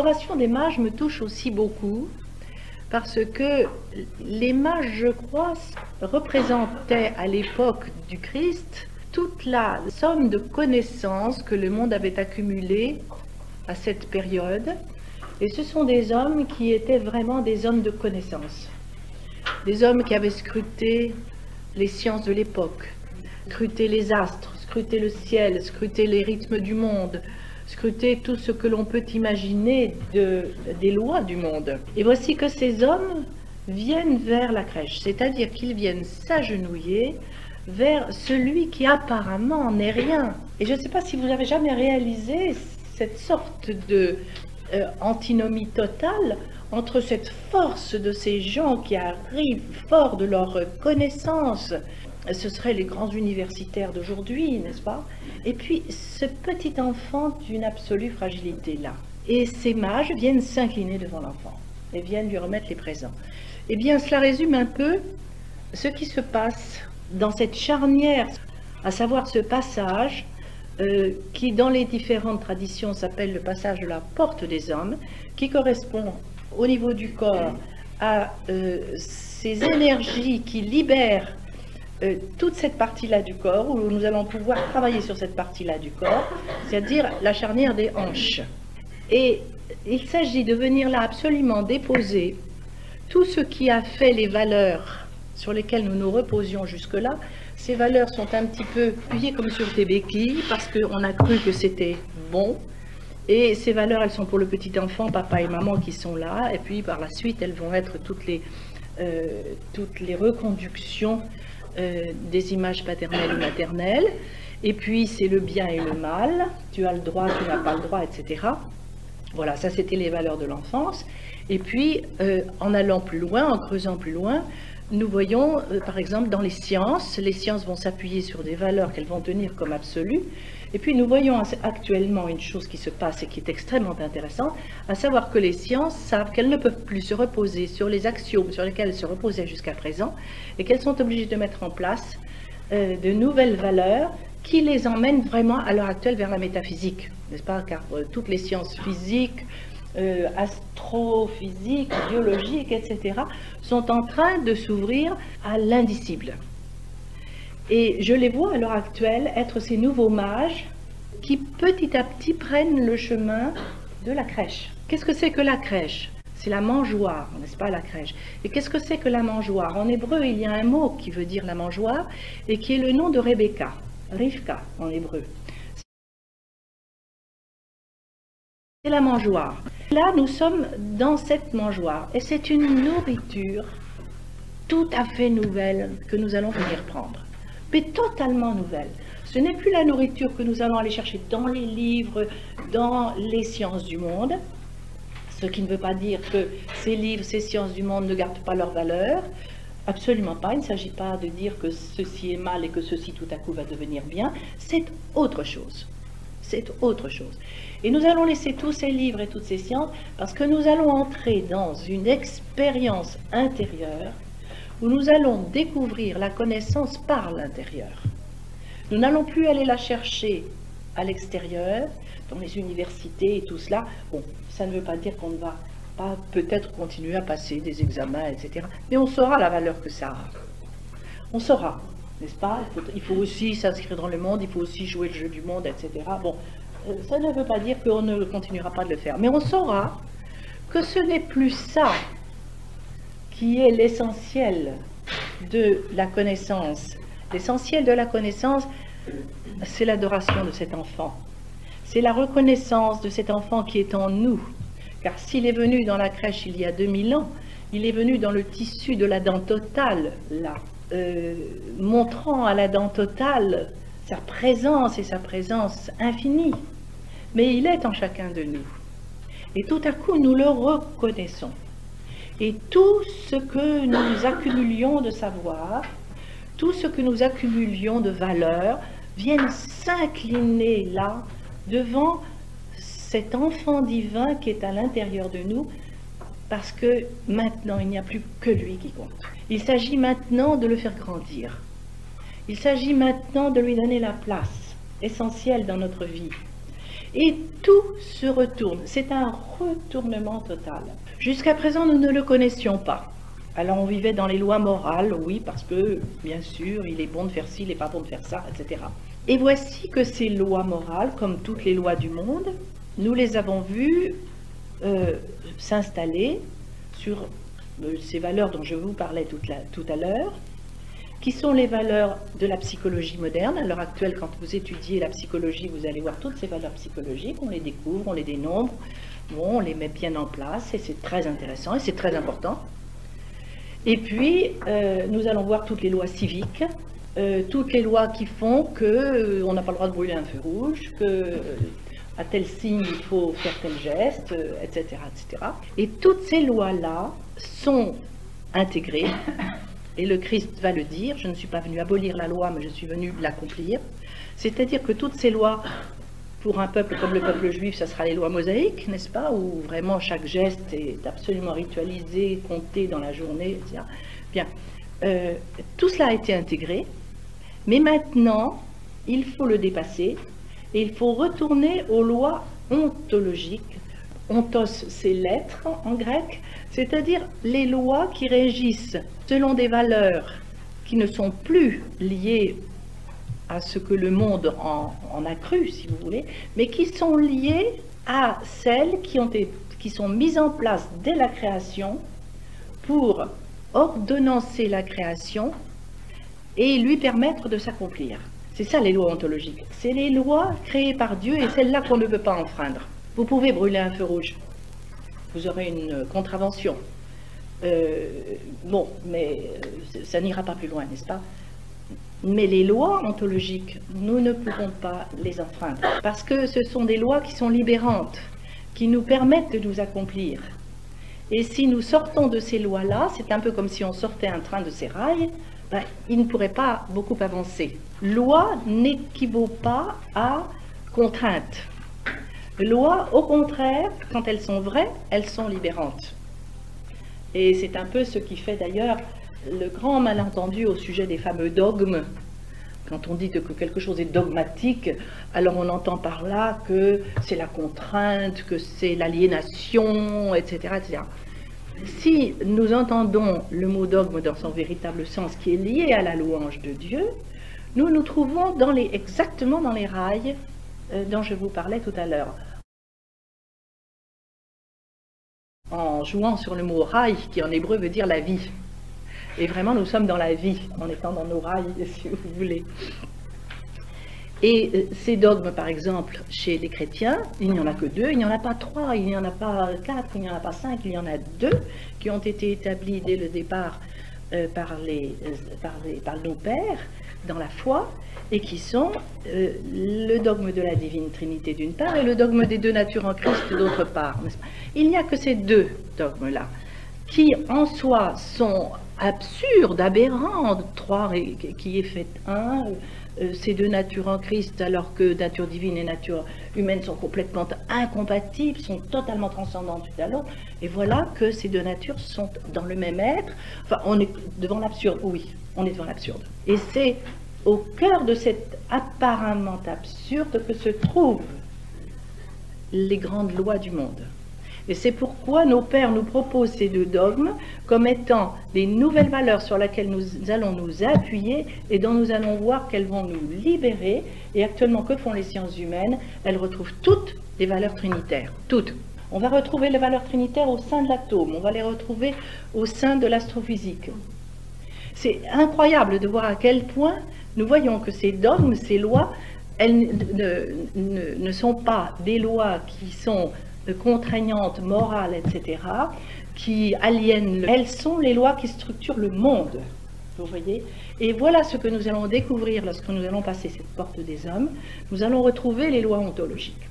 l'adoration des mages me touche aussi beaucoup parce que les mages, je crois, représentaient à l'époque du Christ toute la somme de connaissances que le monde avait accumulées à cette période. Et ce sont des hommes qui étaient vraiment des hommes de connaissances. Des hommes qui avaient scruté les sciences de l'époque, scruté les astres, scruté le ciel, scruté les rythmes du monde, scruter tout ce que l'on peut imaginer de, des lois du monde. Et voici que ces hommes viennent vers la crèche, c'est-à-dire qu'ils viennent s'agenouiller vers celui qui apparemment n'est rien. Et je ne sais pas si vous avez jamais réalisé cette sorte de euh, antinomie totale entre cette force de ces gens qui arrivent fort de leur connaissance, ce seraient les grands universitaires d'aujourd'hui, n'est-ce pas? Et puis ce petit enfant d'une absolue fragilité là. Et ces mages viennent s'incliner devant l'enfant et viennent lui remettre les présents. Eh bien, cela résume un peu ce qui se passe dans cette charnière, à savoir ce passage euh, qui, dans les différentes traditions, s'appelle le passage de la porte des hommes, qui correspond au niveau du corps à euh, ces énergies qui libèrent euh, toute cette partie-là du corps, où nous allons pouvoir travailler sur cette partie-là du corps, c'est-à-dire la charnière des hanches. Et il s'agit de venir là absolument déposer tout ce qui a fait les valeurs sur lesquelles nous nous reposions jusque-là. Ces valeurs sont un petit peu appuyées comme sur des béquilles parce qu'on a cru que c'était bon. Et ces valeurs, elles sont pour le petit enfant, papa et maman qui sont là. Et puis par la suite, elles vont être toutes les, euh, toutes les reconductions euh, des images paternelles ou maternelles. Et puis, c'est le bien et le mal. Tu as le droit, tu n'as pas le droit, etc. Voilà, ça, c'était les valeurs de l'enfance. Et puis, euh, en allant plus loin, en creusant plus loin, nous voyons, euh, par exemple, dans les sciences, les sciences vont s'appuyer sur des valeurs qu'elles vont tenir comme absolues. Et puis nous voyons actuellement une chose qui se passe et qui est extrêmement intéressante, à savoir que les sciences savent qu'elles ne peuvent plus se reposer sur les axiomes sur lesquels elles se reposaient jusqu'à présent, et qu'elles sont obligées de mettre en place euh, de nouvelles valeurs qui les emmènent vraiment à l'heure actuelle vers la métaphysique, n'est-ce pas? Car euh, toutes les sciences physiques, euh, astrophysiques, biologiques, etc., sont en train de s'ouvrir à l'indicible. Et je les vois à l'heure actuelle être ces nouveaux mages qui petit à petit prennent le chemin de la crèche. Qu'est-ce que c'est que la crèche? C'est la mangeoire, n'est-ce pas, la crèche? Et qu'est-ce que c'est que la mangeoire? En hébreu, il y a un mot qui veut dire la mangeoire et qui est le nom de Rebecca, Rivka en hébreu. C'est la mangeoire. Là, nous sommes dans cette mangeoire et c'est une nourriture tout à fait nouvelle que nous allons venir prendre mais totalement nouvelle. Ce n'est plus la nourriture que nous allons aller chercher dans les livres, dans les sciences du monde, ce qui ne veut pas dire que ces livres, ces sciences du monde ne gardent pas leur valeur. Absolument pas. Il ne s'agit pas de dire que ceci est mal et que ceci tout à coup va devenir bien. C'est autre chose. C'est autre chose. Et nous allons laisser tous ces livres et toutes ces sciences parce que nous allons entrer dans une expérience intérieure où nous allons découvrir la connaissance par l'intérieur. Nous n'allons plus aller la chercher à l'extérieur, dans les universités et tout cela. Bon, ça ne veut pas dire qu'on ne va pas peut-être continuer à passer des examens, etc. Mais on saura la valeur que ça a. On saura, n'est-ce pas? Il faut, aussi s'inscrire dans le monde, il faut aussi jouer le jeu du monde, etc. Bon, euh, ça ne veut pas dire qu'on ne continuera pas de le faire. Mais on saura que ce n'est plus ça qui est l'essentiel de la connaissance. L'essentiel de la connaissance, c'est l'adoration de cet enfant. C'est la reconnaissance de cet enfant qui est en nous. Car s'il est venu dans la crèche il y a 2000 ans, il est venu dans le tissu de la dent totale, là, euh, montrant à la dent totale sa présence et sa présence infinie. Mais il est en chacun de nous. Et tout à coup, nous le reconnaissons. Et tout ce que nous accumulions de savoir, tout ce que nous accumulions de valeur, viennent s'incliner là devant cet enfant divin qui est à l'intérieur de nous, parce que maintenant il n'y a plus que lui qui compte. Il s'agit maintenant de le faire grandir. Il s'agit maintenant de lui donner la place essentielle dans notre vie. Et tout se retourne. C'est un retournement total. Jusqu'à présent, nous ne le connaissions pas. Alors on vivait dans les lois morales, oui, parce que, bien sûr, il est bon de faire ci, il n'est pas bon de faire ça, etc. Et voici que ces lois morales, comme toutes les lois du monde, nous les avons vues euh, s'installer sur euh, ces valeurs dont je vous parlais tout à l'heure, qui sont les valeurs de la psychologie moderne. À l'heure actuelle, quand vous étudiez la psychologie, vous allez voir toutes ces valeurs psychologiques, on les découvre, on les dénombre, bon, on les met bien en place, et c'est très intéressant, et c'est très important. Et puis, euh, nous allons voir toutes les lois civiques, euh, toutes les lois qui font qu'on euh, n'a pas le droit de brûler un feu rouge, que à tel signe il faut faire tel geste, etc., etc. Et toutes ces lois-là sont intégrées et le Christ va le dire, je ne suis pas venu abolir la loi, mais je suis venu l'accomplir. C'est-à-dire que toutes ces lois, pour un peuple comme le peuple juif, ce sera les lois mosaïques, n'est-ce pas, où vraiment chaque geste est absolument ritualisé, compté dans la journée, etc. Bien, euh, tout cela a été intégré, mais maintenant, il faut le dépasser et il faut retourner aux lois ontologiques. Ontos, c'est l'être en grec, c'est-à-dire les lois qui régissent selon des valeurs qui ne sont plus liées à ce que le monde en, a cru, si vous voulez, mais qui sont liées à celles qui, sont mises en place dès la création pour ordonnancer la création et lui permettre de s'accomplir. C'est ça les lois ontologiques. C'est les lois créées par Dieu et celles-là qu'on ne peut pas enfreindre. Vous pouvez brûler un feu rouge vous aurez une contravention. Euh, bon, mais euh, ça n'ira pas plus loin, n'est-ce pas? Mais les lois ontologiques, nous ne pouvons pas les enfreindre, parce que ce sont des lois qui sont libérantes, qui nous permettent de nous accomplir. Et si nous sortons de ces lois-là, c'est un peu comme si on sortait un train de ses rails, ben, il ne pourrait pas beaucoup avancer. Loi n'équivaut pas à contrainte lois, au contraire, quand elles sont vraies, elles sont libérantes. Et c'est un peu ce qui fait d'ailleurs le grand malentendu au sujet des fameux dogmes. Quand on dit que quelque chose est dogmatique, alors on entend par là que c'est la contrainte, que c'est l'aliénation, etc.. Si nous entendons le mot dogme dans son véritable sens qui est lié à la louange de Dieu, nous nous trouvons exactement dans les rails euh, dont je vous parlais tout à l'heure. en jouant sur le mot rail, qui en hébreu veut dire la vie. Et vraiment, nous sommes dans la vie, en étant dans nos rails, si vous voulez. Et euh, ces dogmes, par exemple, chez les chrétiens, il n'y en a que deux, il n'y en a pas trois, il n'y en a pas quatre, il n'y en a pas cinq, il y en a deux qui ont été établis dès le départ euh, par, les, euh, par, les, par nos pères dans la foi et qui sont le dogme de la divine Trinité d'une part et le dogme des deux natures en Christ d'autre part. Il n'y a que ces deux dogmes-là qui en soi sont absurdes, aberrants, trois qui est fait un, euh, ces deux natures en Christ alors que nature divine et nature humaine sont complètement incompatibles, sont totalement transcendantes tout à l'autre, et voilà que ces deux natures sont dans le même être. Enfin, on est devant l'absurde, oui, on est devant l'absurde. Et c'est au cœur de cet apparemment absurde que se trouvent les grandes lois du monde. Et c'est pourquoi nos pères nous proposent ces deux dogmes comme étant des nouvelles valeurs sur lesquelles nous allons nous appuyer et dont nous allons voir qu'elles vont nous libérer. Et actuellement, que font les sciences humaines? Elles retrouvent toutes les valeurs trinitaires. Toutes. On va retrouver les valeurs trinitaires au sein de l'atome, on va les retrouver au sein de l'astrophysique. C'est incroyable de voir à quel point nous voyons que ces dogmes, ces lois, elles ne, sont pas des lois qui sont contraignantes, morales, etc., qui aliènent. Elles sont les lois qui structurent le monde. Vous voyez Et voilà ce que nous allons découvrir lorsque nous allons passer cette porte des hommes. Nous allons retrouver les lois ontologiques.